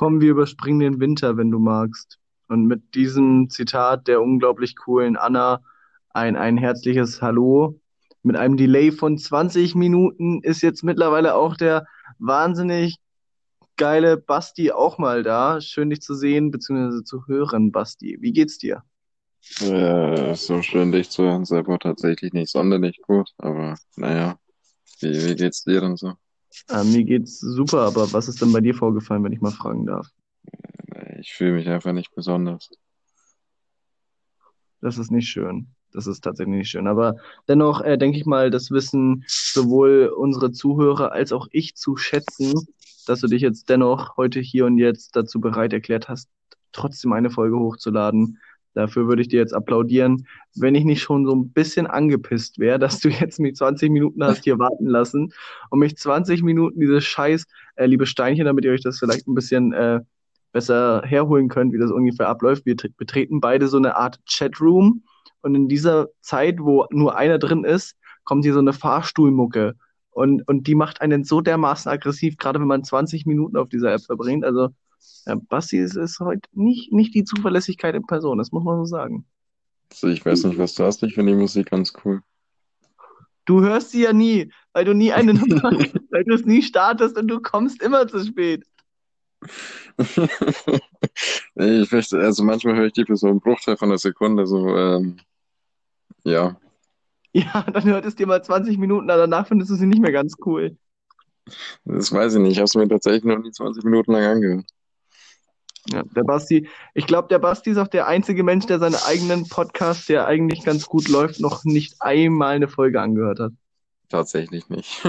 Komm, wir überspringen den Winter, wenn du magst. Und mit diesem Zitat der unglaublich coolen Anna ein, ein herzliches Hallo. Mit einem Delay von 20 Minuten ist jetzt mittlerweile auch der wahnsinnig geile Basti auch mal da. Schön dich zu sehen, beziehungsweise zu hören, Basti. Wie geht's dir? Äh, so schön dich zu hören, selber tatsächlich nicht sonderlich gut, aber naja, wie, wie geht's dir denn so? Äh, mir geht's super, aber was ist denn bei dir vorgefallen, wenn ich mal fragen darf? Ich fühle mich einfach nicht besonders. Das ist nicht schön. Das ist tatsächlich nicht schön. Aber dennoch äh, denke ich mal, das wissen sowohl unsere Zuhörer als auch ich zu schätzen, dass du dich jetzt dennoch heute hier und jetzt dazu bereit erklärt hast, trotzdem eine Folge hochzuladen. Dafür würde ich dir jetzt applaudieren, wenn ich nicht schon so ein bisschen angepisst wäre, dass du jetzt mich 20 Minuten hast hier warten lassen und mich 20 Minuten dieses Scheiß, äh, liebe Steinchen, damit ihr euch das vielleicht ein bisschen äh, besser herholen könnt, wie das ungefähr abläuft. Wir betreten beide so eine Art Chatroom und in dieser Zeit, wo nur einer drin ist, kommt hier so eine Fahrstuhlmucke und, und die macht einen so dermaßen aggressiv, gerade wenn man 20 Minuten auf dieser App verbringt. Also Basti ist, ist heute nicht, nicht die Zuverlässigkeit in Person, das muss man so sagen. Also ich weiß nicht, was du hast, ich finde die Musik ganz cool. Du hörst sie ja nie, weil du nie einen, weil du es nie startest und du kommst immer zu spät. ich möchte, also manchmal höre ich die für so einen Bruchteil von einer Sekunde, so, ähm, ja. Ja, dann hört es dir mal 20 Minuten, danach findest du sie nicht mehr ganz cool. Das weiß ich nicht, ich habe es mir tatsächlich noch nie 20 Minuten lang angehört. Ja, der Basti, ich glaube, der Basti ist auch der einzige Mensch, der seinen eigenen Podcast, der eigentlich ganz gut läuft, noch nicht einmal eine Folge angehört hat. Tatsächlich nicht.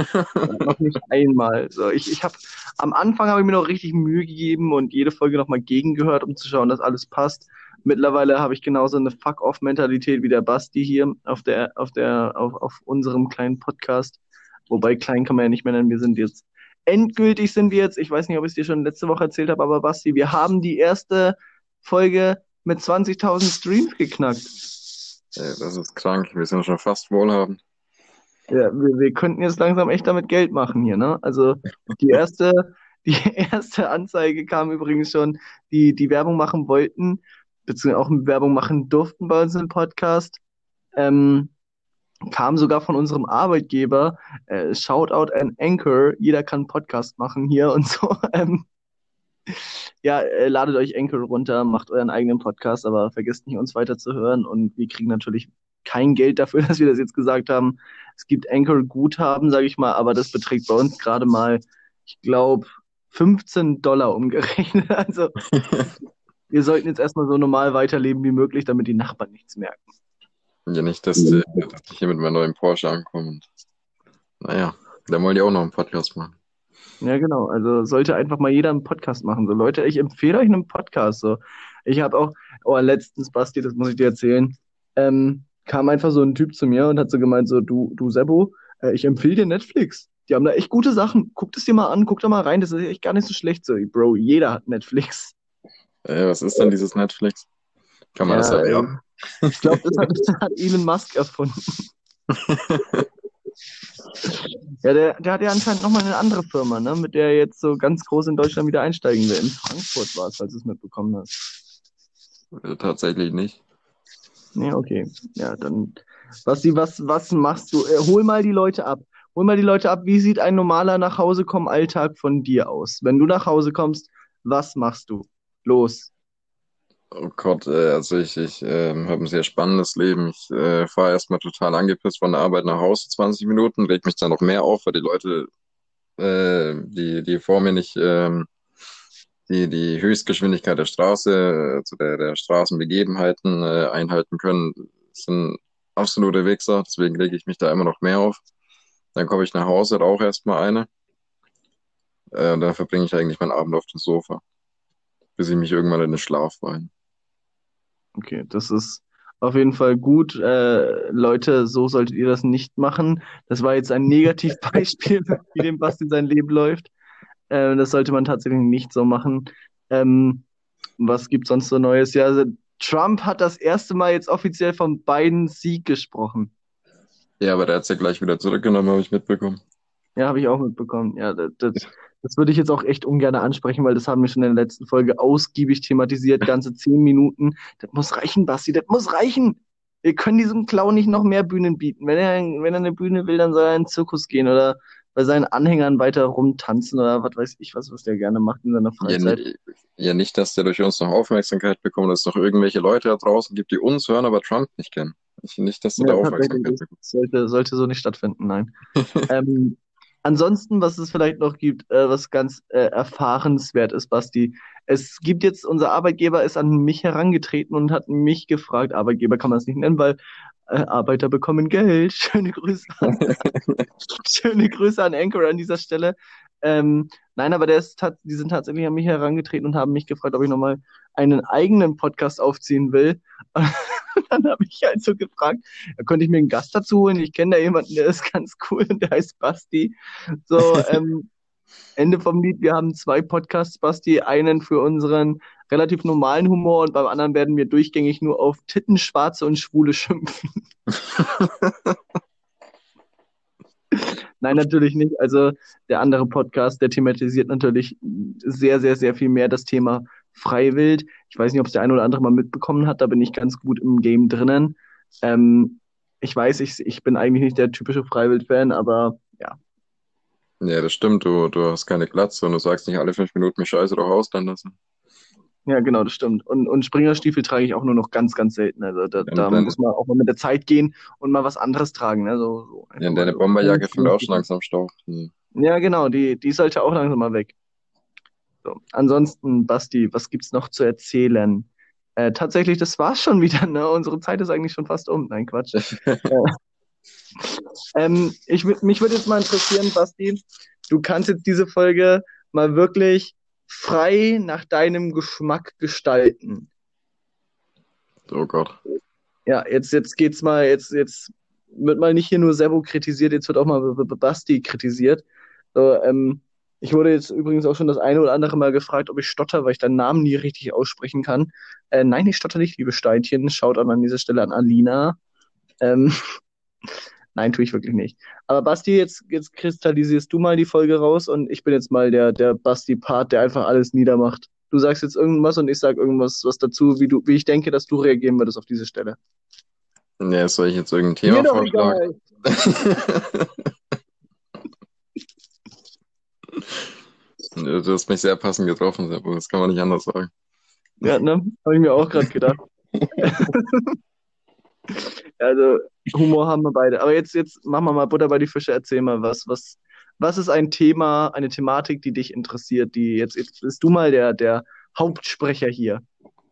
noch nicht einmal. So, ich, ich habe am Anfang habe ich mir noch richtig Mühe gegeben und jede Folge nochmal gegengehört, um zu schauen, dass alles passt. Mittlerweile habe ich genauso eine Fuck-off-Mentalität wie der Basti hier auf der, auf der, auf, auf unserem kleinen Podcast. Wobei klein kann man ja nicht mehr nennen, wir sind jetzt endgültig sind wir jetzt, ich weiß nicht, ob ich es dir schon letzte Woche erzählt habe, aber Basti, wir haben die erste Folge mit 20.000 Streams geknackt. Ey, das ist krank, wir sind schon fast wohlhabend. Ja, wir, wir könnten jetzt langsam echt damit Geld machen hier, ne? Also die erste, die erste Anzeige kam übrigens schon, die die Werbung machen wollten, beziehungsweise auch Werbung machen durften bei uns im Podcast. Ähm, kam sogar von unserem Arbeitgeber. Äh, Shoutout an Anchor. Jeder kann Podcast machen hier und so. Ähm, ja, äh, ladet euch Anchor runter, macht euren eigenen Podcast, aber vergesst nicht, uns weiter zu hören. Und wir kriegen natürlich kein Geld dafür, dass wir das jetzt gesagt haben. Es gibt Anchor-Guthaben, sage ich mal, aber das beträgt bei uns gerade mal, ich glaube, 15 Dollar umgerechnet. Also wir sollten jetzt erstmal so normal weiterleben wie möglich, damit die Nachbarn nichts merken. Ja, nicht, dass, die, dass ich hier mit meinem neuen Porsche ankomme. Und, naja, da wollen die auch noch einen Podcast machen. Ja, genau. Also sollte einfach mal jeder einen Podcast machen. So, Leute, ich empfehle euch einen Podcast. So, ich habe auch, oh, letztens, Basti, das muss ich dir erzählen, ähm, kam einfach so ein Typ zu mir und hat so gemeint, so, du, du Sebo, äh, ich empfehle dir Netflix. Die haben da echt gute Sachen. Guck es dir mal an, guck da mal rein. Das ist echt gar nicht so schlecht. So, Bro, jeder hat Netflix. Äh, was ist denn dieses Netflix? Kann man ja, das erwerben? Ich glaube, das, das hat, Elon Musk erfunden. ja, der, der hat ja anscheinend nochmal eine andere Firma, ne, mit der er jetzt so ganz groß in Deutschland wieder einsteigen will. In Frankfurt war es, falls du es mitbekommen hast. Ja, tatsächlich nicht. Nee, okay. Ja, dann. Basti, was, was machst du? Äh, hol mal die Leute ab. Hol mal die Leute ab. Wie sieht ein normaler Nachhausekommen-Alltag von dir aus? Wenn du nach Hause kommst, was machst du? Los. Oh Gott, äh, also ich, ich äh, habe ein sehr spannendes Leben. Ich äh, fahre erstmal total angepisst von der Arbeit nach Hause 20 Minuten, reg mich dann noch mehr auf, weil die Leute, äh, die, die vor mir nicht ähm, die, die Höchstgeschwindigkeit der Straße, zu der, der Straßenbegebenheiten äh, einhalten können, sind absolute Wichser. Deswegen rege ich mich da immer noch mehr auf. Dann komme ich nach Hause, rauche erstmal eine. Äh, und dann verbringe ich eigentlich meinen Abend auf dem Sofa, bis ich mich irgendwann in den Schlaf weine. Okay, das ist auf jeden Fall gut. Äh, Leute, so solltet ihr das nicht machen. Das war jetzt ein Negativbeispiel, wie dem Basti sein Leben läuft. Äh, das sollte man tatsächlich nicht so machen. Ähm, was gibt sonst so Neues? Ja, also Trump hat das erste Mal jetzt offiziell von Biden Sieg gesprochen. Ja, aber der hat es ja gleich wieder zurückgenommen, habe ich mitbekommen. Ja, habe ich auch mitbekommen. Ja, das, das, das würde ich jetzt auch echt ungern ansprechen, weil das haben wir schon in der letzten Folge ausgiebig thematisiert, ganze zehn Minuten. Das muss reichen, Basti, das muss reichen. Wir können diesem Clown nicht noch mehr Bühnen bieten. Wenn er, wenn er eine Bühne will, dann soll er in den Zirkus gehen oder bei seinen Anhängern weiter rumtanzen oder was weiß ich was, was der gerne macht in seiner Freizeit. Ja, ja, nicht, dass der durch uns noch Aufmerksamkeit bekommt, dass es noch irgendwelche Leute da draußen gibt, die uns hören, aber Trump nicht kennen. Ich, nicht, dass du ja, da Aufmerksamkeit bekommst. Sollte, sollte so nicht stattfinden, nein. ähm, ansonsten, was es vielleicht noch gibt, äh, was ganz äh, erfahrenswert ist, Basti. Es gibt jetzt, unser Arbeitgeber ist an mich herangetreten und hat mich gefragt, Arbeitgeber kann man es nicht nennen, weil äh, Arbeiter bekommen Geld. Schöne Grüße. An, schöne Grüße an Anchor an dieser Stelle. Ähm, nein, aber der ist, die sind tatsächlich an mich herangetreten und haben mich gefragt, ob ich nochmal einen eigenen Podcast aufziehen will. dann habe ich halt so gefragt, da könnte ich mir einen Gast dazu holen. Ich kenne da jemanden, der ist ganz cool und der heißt Basti. So, ähm, Ende vom Lied, wir haben zwei Podcasts, Basti, einen für unseren relativ normalen Humor und beim anderen werden wir durchgängig nur auf Titten, Schwarze und Schwule schimpfen. Nein, natürlich nicht. Also der andere Podcast, der thematisiert natürlich sehr, sehr, sehr viel mehr das Thema Freiwild. Ich weiß nicht, ob es der eine oder andere mal mitbekommen hat, da bin ich ganz gut im Game drinnen. Ähm, ich weiß, ich, ich bin eigentlich nicht der typische Freiwild-Fan, aber ja. Ja, das stimmt. Du, du hast keine Glatze und du sagst nicht alle fünf Minuten, mich scheiße doch ausland lassen. Ja, genau, das stimmt. Und, und Springerstiefel trage ich auch nur noch ganz, ganz selten. Also da, da deine, muss man auch mal mit der Zeit gehen und mal was anderes tragen. Ne? So, so ja, deine Bomberjacke fängt auch schon langsam Stauch. Hm. Ja, genau, die, die sollte auch langsam mal weg. So. Ansonsten, Basti, was gibt's noch zu erzählen? Äh, tatsächlich, das war's schon wieder. Ne? Unsere Zeit ist eigentlich schon fast um. Nein, Quatsch. äh, ähm, ich, mich würde jetzt mal interessieren, Basti, du kannst jetzt diese Folge mal wirklich frei nach deinem Geschmack gestalten. Oh Gott. Ja, jetzt, jetzt geht's mal, jetzt, jetzt wird mal nicht hier nur Servo kritisiert, jetzt wird auch mal Basti kritisiert. So, ähm, ich wurde jetzt übrigens auch schon das eine oder andere Mal gefragt, ob ich stotter, weil ich deinen Namen nie richtig aussprechen kann. Äh, nein, ich stotter nicht, liebe Steinchen. Schaut an dieser Stelle an Alina. Ähm, Nein, tue ich wirklich nicht. Aber Basti, jetzt, jetzt kristallisierst du mal die Folge raus und ich bin jetzt mal der, der Basti-Part, der einfach alles niedermacht. Du sagst jetzt irgendwas und ich sag irgendwas was dazu, wie du, wie ich denke, dass du reagieren würdest auf diese Stelle. Ja, soll ich jetzt irgendein Thema vorschlagen? du hast mich sehr passend getroffen, das kann man nicht anders sagen. Ja, ne? Habe ich mir auch gerade gedacht. also, Humor haben wir beide. Aber jetzt, jetzt machen wir mal Butter bei die Fische. Erzähl mal was. Was, was ist ein Thema, eine Thematik, die dich interessiert? Die jetzt, jetzt bist du mal der, der Hauptsprecher hier.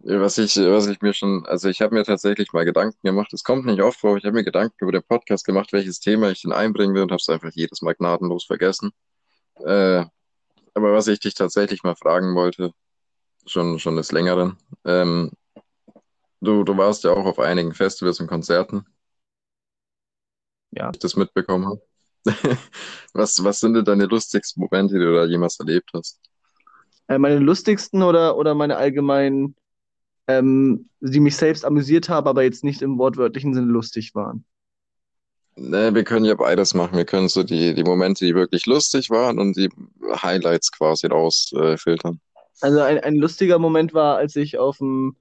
Was ich, was ich mir schon, also ich habe mir tatsächlich mal Gedanken gemacht. Es kommt nicht oft vor. Ich habe mir Gedanken über den Podcast gemacht, welches Thema ich denn einbringen will und habe es einfach jedes Mal gnadenlos vergessen. Äh, aber was ich dich tatsächlich mal fragen wollte, schon, schon des Längeren, ähm, du, du warst ja auch auf einigen Festivals und Konzerten ja. ich das mitbekommen habe. was, was sind denn deine lustigsten Momente, die du da jemals erlebt hast? Äh, meine lustigsten oder, oder meine allgemeinen, ähm, die mich selbst amüsiert haben, aber jetzt nicht im wortwörtlichen Sinne lustig waren? Ne, wir können ja beides machen. Wir können so die, die Momente, die wirklich lustig waren und die Highlights quasi rausfiltern. Äh, also ein, ein lustiger Moment war, als ich auf dem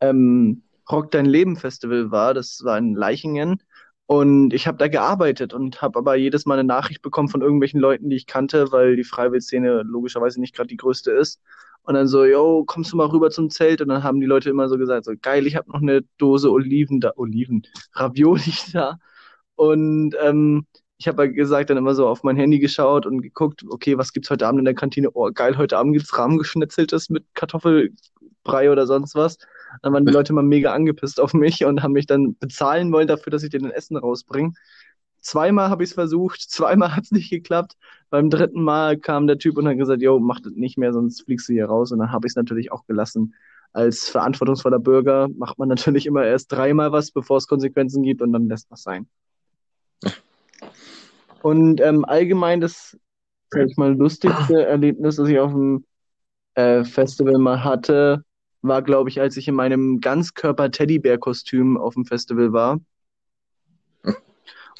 ähm, Rock Dein Leben Festival war. Das war in Leichingen. Und ich habe da gearbeitet und habe aber jedes Mal eine Nachricht bekommen von irgendwelchen Leuten, die ich kannte, weil die Freiwilligszene logischerweise nicht gerade die größte ist. Und dann so, yo, kommst du mal rüber zum Zelt? Und dann haben die Leute immer so gesagt, so geil, ich habe noch eine Dose Oliven da, Oliven, Ravioli da. Und ähm, ich habe gesagt, dann immer so auf mein Handy geschaut und geguckt, okay, was gibt's heute Abend in der Kantine? Oh, geil, heute Abend gibt's Rahmengeschnitzeltes mit Kartoffelbrei oder sonst was. Dann waren die Leute mal mega angepisst auf mich und haben mich dann bezahlen wollen dafür, dass ich denen Essen rausbringe. Zweimal habe ich es versucht, zweimal hat es nicht geklappt. Beim dritten Mal kam der Typ und hat gesagt, yo, mach das nicht mehr, sonst fliegst du hier raus. Und dann habe ich es natürlich auch gelassen. Als verantwortungsvoller Bürger macht man natürlich immer erst dreimal was, bevor es Konsequenzen gibt und dann lässt was sein. Und ähm, allgemein das, sag ich mal, lustigste Erlebnis, das ich auf dem äh, Festival mal hatte, war, glaube ich, als ich in meinem Ganzkörper-Teddybär-Kostüm auf dem Festival war.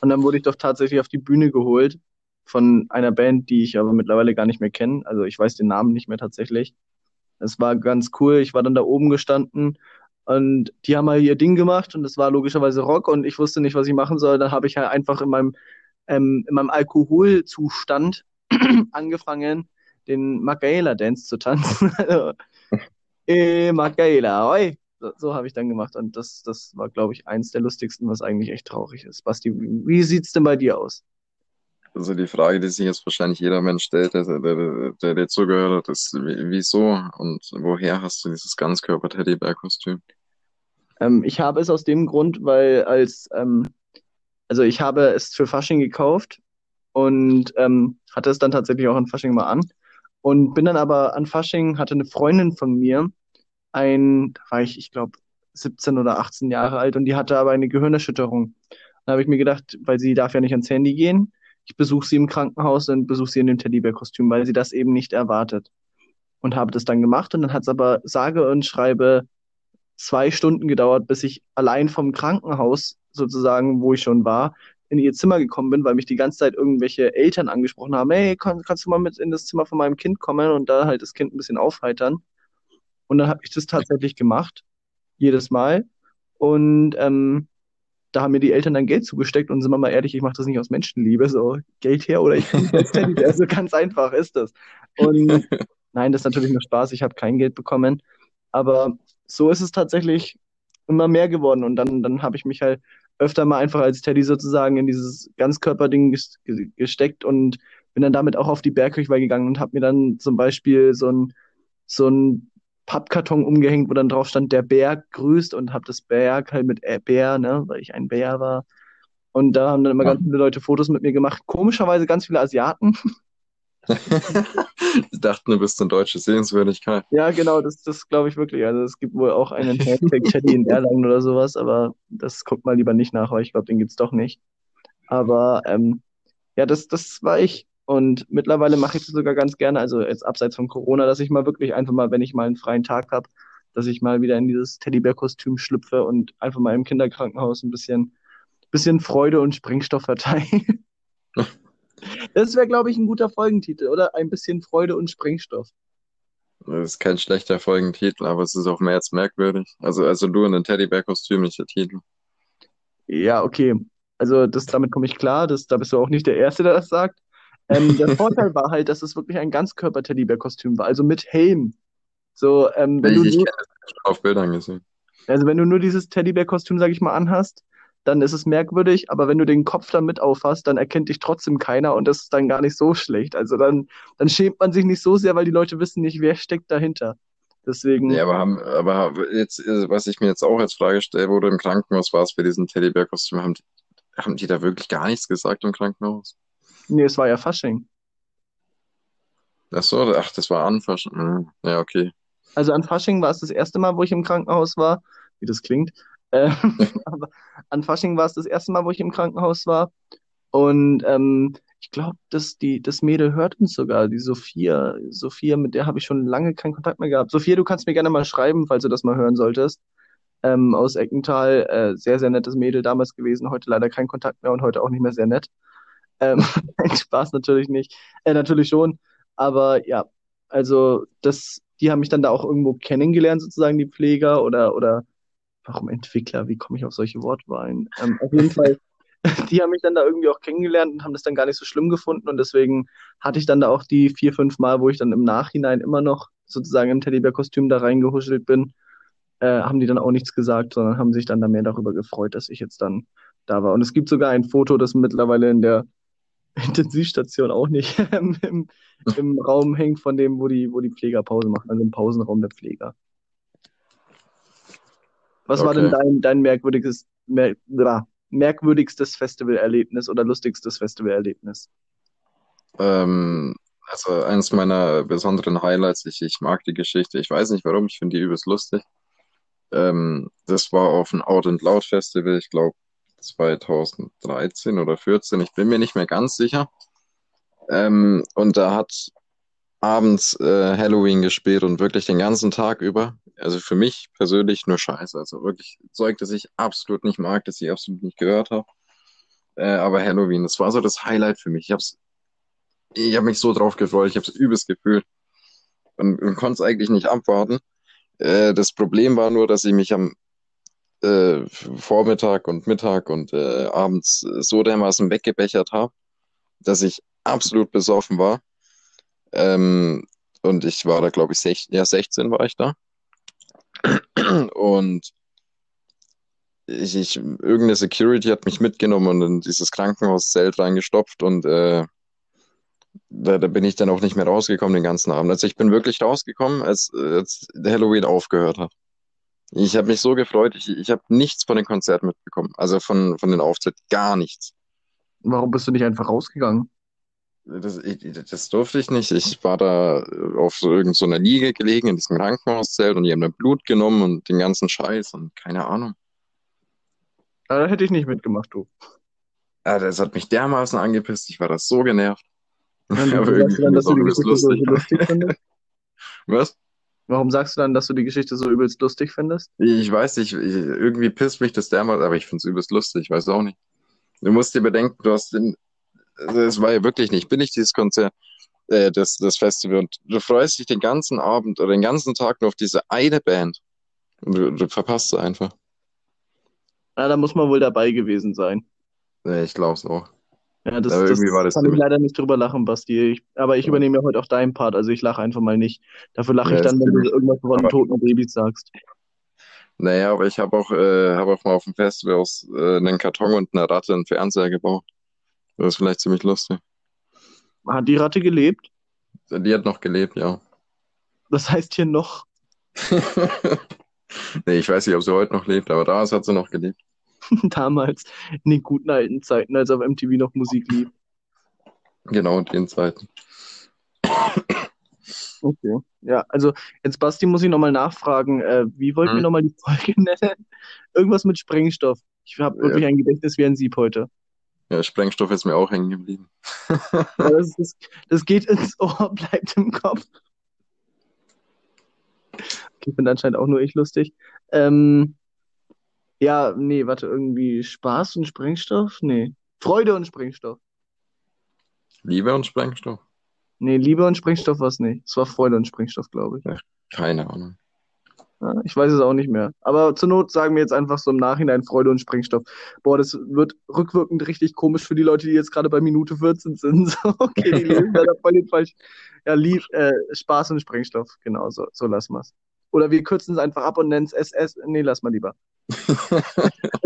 Und dann wurde ich doch tatsächlich auf die Bühne geholt von einer Band, die ich aber mittlerweile gar nicht mehr kenne. Also ich weiß den Namen nicht mehr tatsächlich. Es war ganz cool. Ich war dann da oben gestanden und die haben halt ihr Ding gemacht und es war logischerweise Rock und ich wusste nicht, was ich machen soll. Dann habe ich halt einfach in meinem, ähm, in meinem Alkoholzustand angefangen, den Michaela-Dance zu tanzen. eh, Michaela, oi. So, so habe ich dann gemacht und das, das war, glaube ich, eins der lustigsten, was eigentlich echt traurig ist. Basti, wie sieht's denn bei dir aus? Also die Frage, die sich jetzt wahrscheinlich jeder Mensch stellt, der, der, der dir zugehört hat, ist, wieso und woher hast du dieses Ganzkörper-Teddybär-Kostüm? Ähm, ich habe es aus dem Grund, weil als, ähm, also ich habe es für Fasching gekauft und ähm, hatte es dann tatsächlich auch an Fasching mal an und bin dann aber an Fasching, hatte eine Freundin von mir, ein, da war ich, ich glaube, 17 oder 18 Jahre alt und die hatte aber eine Gehirnerschütterung. Da habe ich mir gedacht, weil sie darf ja nicht ans Handy gehen, ich besuche sie im Krankenhaus und besuche sie in dem Teddybär-Kostüm, weil sie das eben nicht erwartet. Und habe das dann gemacht und dann hat es aber sage und schreibe zwei Stunden gedauert, bis ich allein vom Krankenhaus sozusagen, wo ich schon war, in ihr Zimmer gekommen bin, weil mich die ganze Zeit irgendwelche Eltern angesprochen haben, hey, kann, kannst du mal mit in das Zimmer von meinem Kind kommen und da halt das Kind ein bisschen aufheitern. Und dann habe ich das tatsächlich gemacht, jedes Mal. Und ähm, da haben mir die Eltern dann Geld zugesteckt und sind wir mal ehrlich, ich mache das nicht aus Menschenliebe, so Geld her oder ich also ganz einfach ist das. Und nein, das ist natürlich nur Spaß, ich habe kein Geld bekommen, aber so ist es tatsächlich immer mehr geworden und dann, dann habe ich mich halt öfter mal einfach als Teddy sozusagen in dieses Ganzkörperding gesteckt und bin dann damit auch auf die Bergkirchweih gegangen und habe mir dann zum Beispiel so ein, so ein Pappkarton umgehängt, wo dann drauf stand, der Bär grüßt und habe das Berg halt mit äh, Bär, ne, weil ich ein Bär war. Und da haben dann immer ja. ganz viele Leute Fotos mit mir gemacht. Komischerweise ganz viele Asiaten. Die dachten, du bist eine deutsche Sehenswürdigkeit. Ja, genau, das, das glaube ich wirklich. Also es gibt wohl auch einen Hashtag Chatty in Erlangen oder sowas, aber das guckt mal lieber nicht nach, weil ich glaube, den gibt's doch nicht. Aber ähm, ja, das, das war ich. Und mittlerweile mache ich das sogar ganz gerne, also jetzt abseits von Corona, dass ich mal wirklich einfach mal, wenn ich mal einen freien Tag habe, dass ich mal wieder in dieses Teddybär-Kostüm schlüpfe und einfach mal im Kinderkrankenhaus ein bisschen, bisschen Freude und Sprengstoff verteile. Das wäre, glaube ich, ein guter Folgentitel, oder? Ein bisschen Freude und Sprengstoff. Das ist kein schlechter Folgentitel, aber es ist auch mehr als merkwürdig. Also, also du in einem Teddybär-Kostüm, nicht der Titel. Ja, okay. Also das, damit komme ich klar. Das, da bist du auch nicht der Erste, der das sagt. Ähm, der Vorteil war halt, dass es wirklich ein Ganzkörper-Teddybär-Kostüm war, also mit Helm. So, ähm, wenn ich, du nur, ich das auf Bildern gesehen. Also wenn du nur dieses Teddybär-Kostüm, sag ich mal, anhast, dann ist es merkwürdig, aber wenn du den Kopf dann mit aufhast, dann erkennt dich trotzdem keiner und das ist dann gar nicht so schlecht. Also dann, dann schämt man sich nicht so sehr, weil die Leute wissen nicht, wer steckt dahinter. Deswegen. Ja, aber haben, aber jetzt, was ich mir jetzt auch als Frage stelle, wo du im Krankenhaus warst für diesen Teddybär-Kostüm, haben, haben die da wirklich gar nichts gesagt im Krankenhaus? Nee, es war ja Fasching. Ach so, ach, das war an Fasching. Hm, ja, okay. Also an Fasching war es das erste Mal, wo ich im Krankenhaus war, wie das klingt. Äh, aber an Fasching war es das erste Mal, wo ich im Krankenhaus war. Und ähm, ich glaube, dass die, das Mädel hört uns sogar, die Sophia. Sophia, mit der habe ich schon lange keinen Kontakt mehr gehabt. Sophia, du kannst mir gerne mal schreiben, falls du das mal hören solltest. Ähm, aus Eckental, äh, sehr, sehr nettes Mädel damals gewesen, heute leider kein Kontakt mehr und heute auch nicht mehr sehr nett. Ähm, Spaß natürlich nicht. Äh, natürlich schon. Aber ja, also das, die haben mich dann da auch irgendwo kennengelernt, sozusagen, die Pfleger oder, oder warum Entwickler? Wie komme ich auf solche Wortwahlen? Ähm, auf jeden Fall, die haben mich dann da irgendwie auch kennengelernt und haben das dann gar nicht so schlimm gefunden. Und deswegen hatte ich dann da auch die vier, fünf Mal, wo ich dann im Nachhinein immer noch sozusagen im Teddybär-Kostüm da reingehuschelt bin, äh, haben die dann auch nichts gesagt, sondern haben sich dann da mehr darüber gefreut, dass ich jetzt dann da war. Und es gibt sogar ein Foto, das mittlerweile in der Intensivstation auch nicht im, im Raum hängt von dem, wo die, wo die Pfleger Pause machen, also im Pausenraum der Pfleger. Was okay. war denn dein, dein merkwürdiges, mer merkwürdigstes Festivalerlebnis oder lustigstes Festivalerlebnis? Ähm, also eines meiner besonderen Highlights, ich, ich mag die Geschichte, ich weiß nicht warum, ich finde die übelst lustig. Ähm, das war auf dem Out and Loud Festival, ich glaube 2013 oder 14, ich bin mir nicht mehr ganz sicher. Ähm, und da hat abends äh, Halloween gespielt und wirklich den ganzen Tag über. Also für mich persönlich nur Scheiße. Also wirklich Zeug, das ich absolut nicht mag, das ich absolut nicht gehört habe. Äh, aber Halloween, das war so das Highlight für mich. Ich habe es ich habe mich so drauf gefreut, ich habe es übelst gefühlt und, und konnte es eigentlich nicht abwarten. Äh, das Problem war nur, dass ich mich am äh, Vormittag und Mittag und äh, abends so dermaßen weggebechert habe, dass ich absolut besoffen war. Ähm, und ich war da, glaube ich, sech, ja, 16 war ich da. Und ich, ich, irgendeine Security hat mich mitgenommen und in dieses Krankenhauszelt reingestopft und äh, da, da bin ich dann auch nicht mehr rausgekommen den ganzen Abend. Also ich bin wirklich rausgekommen, als, als Halloween aufgehört hat. Ich habe mich so gefreut, ich, ich habe nichts von den Konzerten mitbekommen, also von, von den Auftritten, gar nichts. Warum bist du nicht einfach rausgegangen? Das, das durfte ich nicht. Ich war da auf so irgendeiner so Liege gelegen in diesem Krankenhauszelt und die haben mir Blut genommen und den ganzen Scheiß und keine Ahnung. Da hätte ich nicht mitgemacht, du. Ja, das hat mich dermaßen angepisst, ich war das so genervt. Dann, Aber du dann, dass du die übelst Geschichte so lustig. findest? Was? Warum sagst du dann, dass du die Geschichte so übelst lustig findest? Ich weiß nicht, ich, irgendwie pisst mich das dermaßen, aber ich finde es übelst lustig, ich weiß auch nicht. Du musst dir bedenken, du hast den, es war ja wirklich nicht billig, dieses Konzert, äh, das, das Festival, und du freust dich den ganzen Abend oder den ganzen Tag nur auf diese eine Band. Und du, du verpasst sie einfach. Na, da muss man wohl dabei gewesen sein. Ja, ich glaube es auch. Ja, das, Aber das irgendwie war das kann ich leider nicht drüber lachen, Basti. Ich, aber ich übernehme ja heute auch deinen Part, also ich lache einfach mal nicht. Dafür lache Ja, ich dann, wenn du irgendwas von aber- toten Babys sagst. Naja, aber ich habe auch, äh, hab auch mal auf dem Festival aus äh, einen Karton und einer Ratte einen Fernseher gebaut. Das ist vielleicht ziemlich lustig. Hat die Ratte gelebt? Die hat noch gelebt, ja. Das heißt hier noch, nee, ich weiß nicht, ob sie heute noch lebt, aber damals hat sie noch gelebt. damals, in den guten alten Zeiten, als auf MTV noch Musik lief. Genau in den Zeiten. Okay. Ja, also jetzt Basti muss ich nochmal nachfragen, äh, wie wollten wir Hm. nochmal die Folge nennen? Irgendwas mit Sprengstoff. Ich habe wirklich ein Gedächtnis wie ein Sieb heute. Ja, Sprengstoff ist mir auch hängen geblieben. Das, ist, das geht ins Ohr, bleibt im Kopf. Okay, finde anscheinend auch nur ich lustig. Ähm, ja, nee, warte, irgendwie Spaß und Sprengstoff? Nee. Freude und Sprengstoff. Liebe und Sprengstoff? Nee, Liebe und Sprengstoff war es nicht. Es war Freude und Sprengstoff, glaube ich. Keine Ahnung. Ich weiß es auch nicht mehr. Aber zur Not sagen wir jetzt einfach so im Nachhinein Freude und Sprengstoff. Boah, das wird rückwirkend richtig komisch für die Leute, die jetzt gerade bei Minute 14 sind. So, okay, die lesen da voll den falsch. Ja, lieb, äh, Spaß und Sprengstoff. Genau, so, so lassen wir es. Oder wir kürzen es einfach ab und nennen es SS. Nee, lass mal lieber.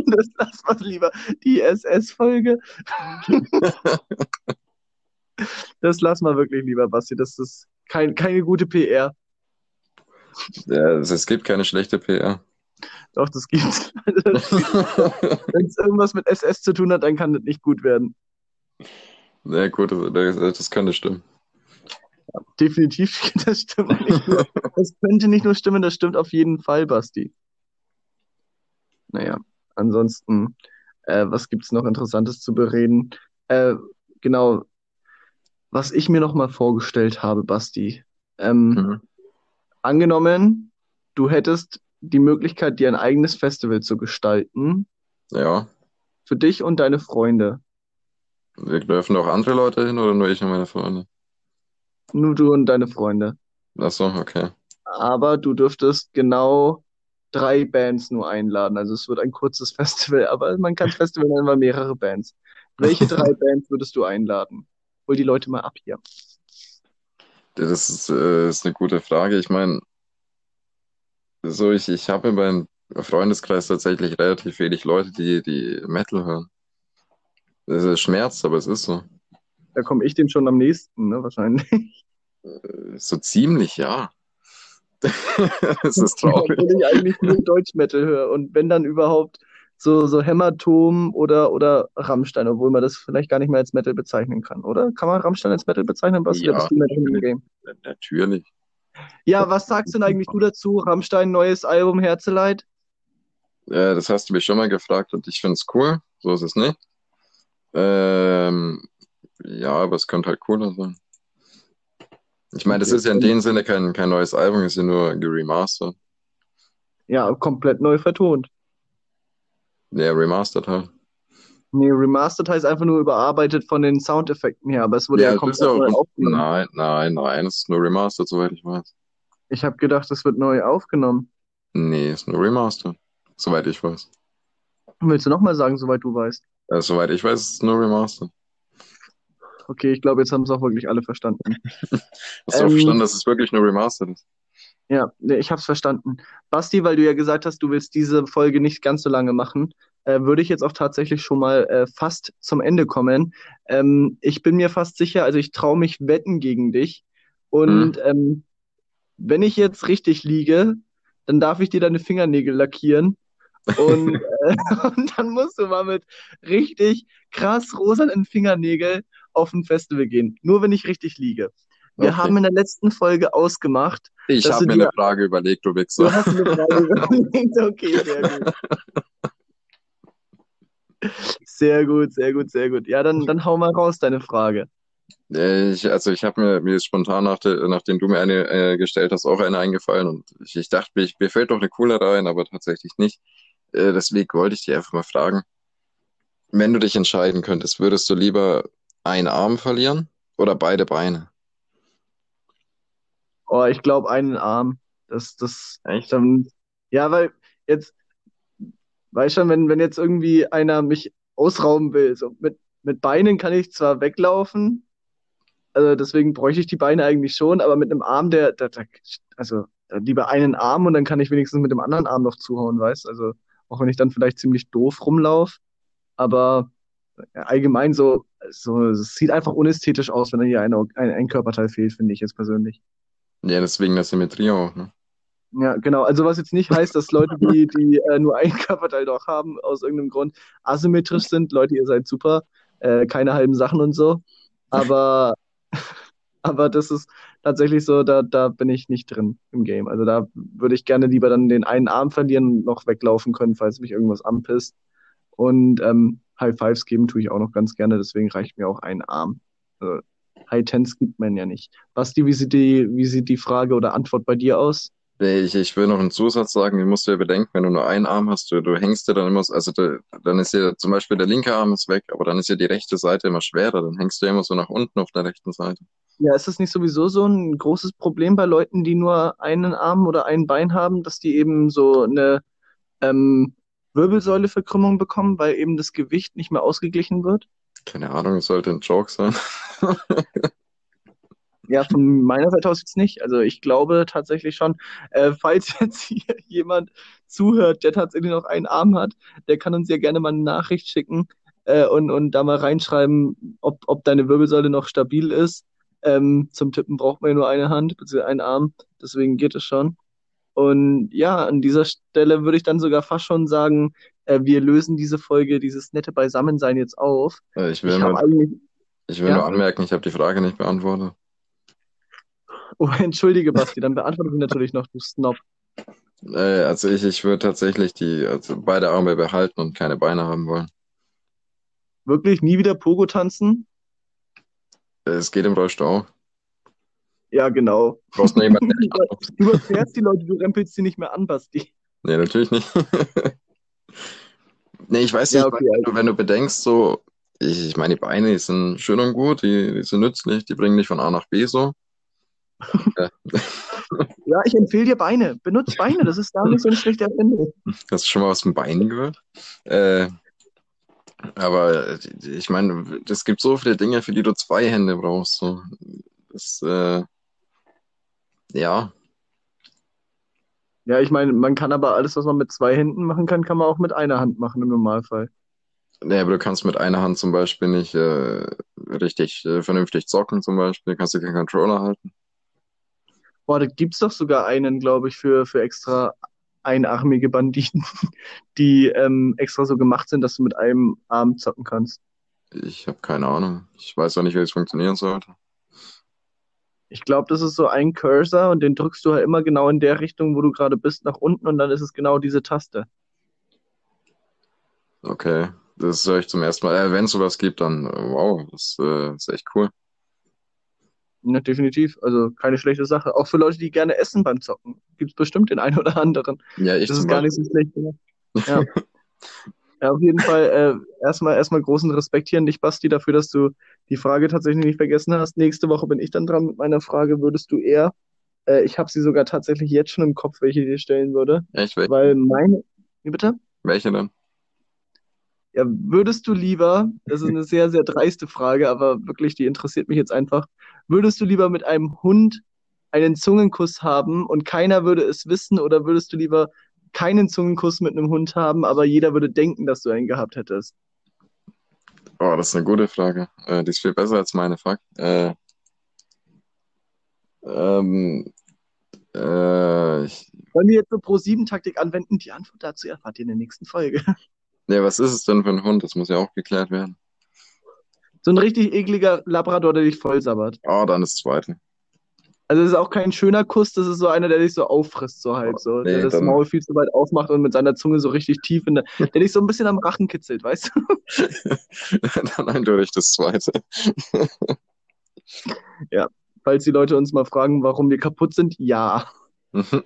Das lass mal lieber. Die SS-Folge. Das lass mal wirklich lieber, Basti. Das ist kein, keine gute PR. Ja, es, es gibt keine schlechte PR. Doch, das gibt's. Wenn es irgendwas mit SS zu tun hat, dann kann das nicht gut werden. Ja, gut, das, das könnte stimmen. Definitiv, das stimmt nicht nur. Das könnte nicht nur stimmen, das stimmt auf jeden Fall, Basti. Naja, ansonsten, äh, was gibt's noch Interessantes zu bereden? Äh, genau, was ich mir noch mal vorgestellt habe, Basti. Ähm, Mhm. Angenommen, du hättest die Möglichkeit, dir ein eigenes Festival zu gestalten, Ja. für dich und deine Freunde. Wir dürfen auch andere Leute hin oder nur ich und meine Freunde? Nur du und deine Freunde. Ach so, okay. Aber du dürftest genau drei Bands nur einladen. Also es wird ein kurzes Festival, aber man kann Festival nennen, weil mehrere Bands. Welche drei Bands würdest du einladen? Hol die Leute mal ab hier. Das ist, äh, ist eine gute Frage. Ich meine, so ich, ich habe in meinem Freundeskreis tatsächlich relativ wenig Leute, die, die Metal hören. Das ist schmerzt, aber es ist so. Da komme ich dem schon am nächsten, ne, wahrscheinlich. Äh, So ziemlich, ja. Es ist traurig. Obwohl ich eigentlich nur Deutsch-Metal höre. Und wenn dann überhaupt so, so Hämatom oder, oder Rammstein, obwohl man das vielleicht gar nicht mehr als Metal bezeichnen kann, oder? Kann man Rammstein als Metal bezeichnen, Basti? Ja, natürlich. Natürlich. Ja, was sagst du denn eigentlich du dazu? Rammstein, neues Album, Herzeleid? Ja, das hast du mich schon mal gefragt und ich finde es cool. So ist es nicht. Ähm, ja, aber es könnte halt cooler sein. Ich meine, das ist ja in dem Sinne kein, kein neues Album, ist ja nur geremastert. Ja, komplett neu vertont. Ja, remastered halt. Nee, remastered heißt einfach nur überarbeitet von den Soundeffekten her, aber es wurde ja, Ja, komplett ja neu aufgenommen. Nein, nein, nein, es ist nur remastered, soweit ich weiß. Ich habe gedacht, es wird neu aufgenommen. Nee, es ist nur remastered, soweit ich weiß. Willst du nochmal sagen, soweit du weißt? Äh, soweit ich weiß, ist es nur remastered. Okay, ich glaube, jetzt haben es auch wirklich alle verstanden. Hast du auch Ähm, verstanden, dass es wirklich nur remastered ist? Ja, ich habe es verstanden. Basti, weil du ja gesagt hast, du willst diese Folge nicht ganz so lange machen, äh, würde ich jetzt auch tatsächlich schon mal äh, fast zum Ende kommen. Ähm, ich bin mir fast sicher, also ich traue mich wetten gegen dich. Und ähm, wenn ich jetzt richtig liege, dann darf ich dir deine Fingernägel lackieren. Und, äh, und dann musst du mal mit richtig krass rosanen Fingernägel auf ein Festival gehen. Nur wenn ich richtig liege. Wir Okay. haben in der letzten Folge ausgemacht, Ich habe du mir dir- eine Frage überlegt, du Du Wichser. hast eine Frage überlegt. Okay, sehr gut. Sehr gut, sehr gut, sehr gut. Ja, dann, dann hau mal raus, deine Frage. Äh, Ich, also ich habe mir, mir spontan, nach der, nachdem du mir eine äh, gestellt hast, auch eine eingefallen und ich, ich dachte, mir, ich- mir fällt doch eine coolere ein, aber tatsächlich nicht. Äh, deswegen wollte ich dich einfach mal fragen, wenn du dich entscheiden könntest, würdest du lieber einen Arm verlieren oder beide Beine? Oh, ich glaube, einen Arm. Das, das, Echt? dann, ja, weil jetzt, weißt schon, wenn, wenn jetzt irgendwie einer mich ausrauben will, so mit, mit Beinen kann ich zwar weglaufen, also deswegen bräuchte ich die Beine eigentlich schon, aber mit einem Arm, der, der, der also lieber einen Arm und dann kann ich wenigstens mit dem anderen Arm noch zuhauen, weißt? Also auch wenn ich dann vielleicht ziemlich doof rumlaufe, aber ja, allgemein so, so, es sieht einfach unästhetisch aus, wenn da hier ein, ein, ein Körperteil fehlt, finde ich jetzt persönlich. Ja, deswegen der Symmetrie auch, ne? Ja, genau. Also was jetzt nicht heißt, dass Leute, die, die äh, nur ein Körperteil doch haben, aus irgendeinem Grund asymmetrisch sind. Leute, ihr seid super. Äh, keine halben Sachen und so. Aber, aber das ist tatsächlich so, da, da bin ich nicht drin im Game. Also da würde ich gerne lieber dann den einen Arm verlieren noch weglaufen können, falls mich irgendwas anpisst. Und ähm, High Fives geben tue ich auch noch ganz gerne, deswegen reicht mir auch ein Arm. Also, High Tens gibt man ja nicht. Basti, wie sieht die, wie sieht die Frage oder Antwort bei dir aus? Ich, ich will noch einen Zusatz sagen, den musst du ja bedenken, wenn du nur einen Arm hast, du, du hängst dir dann immer, so- also du, dann ist ja zum Beispiel der linke Arm ist weg, aber dann ist ja die rechte Seite immer schwerer, dann hängst du ja immer so nach unten auf der rechten Seite. Ja, ist das nicht sowieso so ein großes Problem bei Leuten, die nur einen Arm oder ein Bein haben, dass die eben so eine ähm, Wirbelsäuleverkrümmung bekommen, weil eben das Gewicht nicht mehr ausgeglichen wird? Keine Ahnung, es sollte ein Joke sein. Ja, von meiner Seite aus jetzt nicht. Also ich glaube tatsächlich schon, äh, falls jetzt hier jemand zuhört, der tatsächlich noch einen Arm hat, der kann uns ja gerne mal eine Nachricht schicken äh, und, und da mal reinschreiben, ob, ob deine Wirbelsäule noch stabil ist. Ähm, zum Tippen braucht man ja nur eine Hand, beziehungsweise einen Arm, deswegen geht es schon. Und ja, an dieser Stelle würde ich dann sogar fast schon sagen, äh, wir lösen diese Folge, dieses nette Beisammensein jetzt auf. Äh, Ich will Ich habe eigentlich, ich will Ja? nur anmerken, ich habe die Frage nicht beantwortet. oh, entschuldige Basti, dann beantworte ich natürlich noch, du Snob. Äh, also ich, ich würde tatsächlich die, also beide Arme behalten und keine Beine haben wollen. Wirklich nie wieder Pogo tanzen? Äh, Es geht im Rollstuhl auch. Ja, genau. Du brauchst nur jemanden, Du überfährst die Leute, du rempelst sie nicht mehr an, Basti. Nee, natürlich nicht. Nee, ich weiß Ja, nicht, okay, wenn du, wenn du bedenkst, so, ich, ich meine, die Beine, die sind schön und gut, die, die sind nützlich, die bringen dich von A nach B so. Ja, ich empfehle dir Beine. Benutzt Beine, das ist gar nicht so eine schlechte Erfindung. Hast du schon mal was von Beinen gehört? Äh, aber ich meine, es gibt so viele Dinge, für die du zwei Hände brauchst. So. Das, äh, ja, Ja, ich meine, man kann aber alles, was man mit zwei Händen machen kann, kann man auch mit einer Hand machen im Normalfall. Nee, aber du kannst mit einer Hand zum Beispiel nicht äh, richtig äh, vernünftig zocken, zum Beispiel. Kannst du keinen Controller halten. Boah, da gibt's doch sogar einen, glaube ich, für, für extra einarmige Banditen, die ähm, extra so gemacht sind, dass du mit einem Arm zocken kannst. Ich habe keine Ahnung. Ich weiß auch nicht, wie es funktionieren sollte. Ich glaube, das ist so ein Cursor und den drückst du halt immer genau in der Richtung, wo du gerade bist, nach unten und dann ist es genau diese Taste. Okay, das höre ich zum ersten Mal. Äh, wenn es sowas gibt, dann äh, wow, das äh, ist echt cool. Ja, definitiv. Also keine schlechte Sache. Auch für Leute, die gerne essen beim Zocken. Gibt's bestimmt den einen oder anderen. Ja, ich Das ist gar nicht so schlecht. Ja. Ja, auf jeden Fall äh, erstmal erstmal großen Respekt hier an dich, Basti, dafür, dass du die Frage tatsächlich nicht vergessen hast. Nächste Woche bin ich dann dran mit meiner Frage. Würdest du eher, äh, ich habe sie sogar tatsächlich jetzt schon im Kopf, welche ich dir stellen würde, Echt, welche? weil meine, wie bitte? Welche denn? Ja, würdest du lieber, das ist eine sehr, sehr dreiste Frage, aber wirklich, die interessiert mich jetzt einfach, würdest du lieber mit einem Hund einen Zungenkuss haben und keiner würde es wissen oder würdest du lieber keinen Zungenkuss mit einem Hund haben, aber jeder würde denken, dass du einen gehabt hättest? Oh, das ist eine gute Frage. Äh, die ist viel besser als meine, fuck. Äh, ähm, äh, ich, Wollen wir jetzt so Pro-7-Taktik anwenden? Die Antwort dazu erfahrt ihr in der nächsten Folge. Nee, was ist es denn für ein Hund? Das muss ja auch geklärt werden. So ein richtig ekliger Labrador, der dich vollsabbert. Oh, dann das zweite. Also es ist auch kein schöner Kuss, das ist so einer, der dich so auffrisst, so halb so. Nee, der das dann- Maul viel zu weit aufmacht und mit seiner Zunge so richtig tief in der, der dich so ein bisschen am Rachen kitzelt, weißt du? dann eindeutig das zweite. Falls die Leute uns mal fragen, warum wir kaputt sind, ja. Mhm.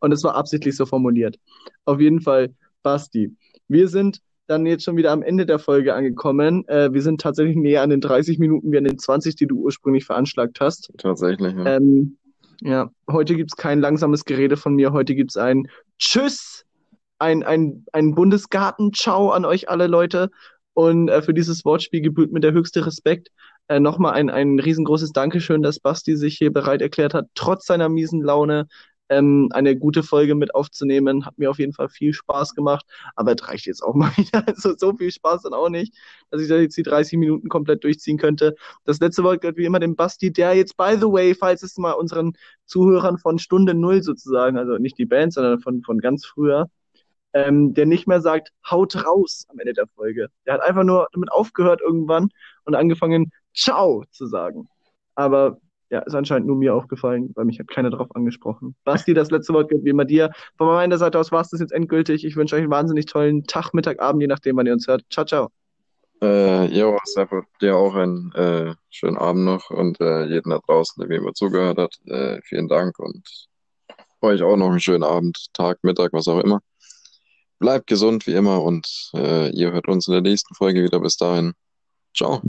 Und es war absichtlich so formuliert. Auf jeden Fall, Basti. Wir sind dann jetzt schon wieder am Ende der Folge angekommen. Äh, wir sind tatsächlich näher an den 30 Minuten wie an den 20, die du ursprünglich veranschlagt hast. Tatsächlich, ja. Ähm, ja, heute gibt's kein langsames Gerede von mir. Heute gibt's ein Tschüss, ein, ein, ein Bundesgarten-Ciao an euch alle Leute. Und äh, für dieses Wortspiel gebührt mir der höchste Respekt. Äh, Nochmal ein, ein riesengroßes Dankeschön, dass Basti sich hier bereit erklärt hat, trotz seiner miesen Laune ähm, eine gute Folge mit aufzunehmen. Hat mir auf jeden Fall viel Spaß gemacht. Aber es reicht jetzt auch mal wieder. Also so viel Spaß dann auch nicht, dass ich da jetzt die 30 Minuten komplett durchziehen könnte. Das letzte Wort gehört wie immer dem Basti, der jetzt, by the way, falls es mal unseren Zuhörern von Stunde Null sozusagen, also nicht die Band, sondern von, von ganz früher, ähm, der nicht mehr sagt, haut raus am Ende der Folge. Der hat einfach nur damit aufgehört irgendwann und angefangen, ciao zu sagen. Aber ja, ist anscheinend nur mir aufgefallen, weil mich hat keiner darauf angesprochen. Basti, das letzte Wort gehört wie immer dir. Von meiner Seite aus war es das jetzt endgültig. Ich wünsche euch einen wahnsinnig tollen Tag, Mittag, Abend, je nachdem, wann ihr uns hört. Ciao, ciao. Äh, jo, Stafford, dir auch einen äh, schönen Abend noch und äh, jeden da draußen, der mir immer zugehört hat, äh, vielen Dank und euch auch noch einen schönen Abend, Tag, Mittag, was auch immer. Bleibt gesund wie immer und äh, ihr hört uns in der nächsten Folge wieder. Bis dahin. Ciao.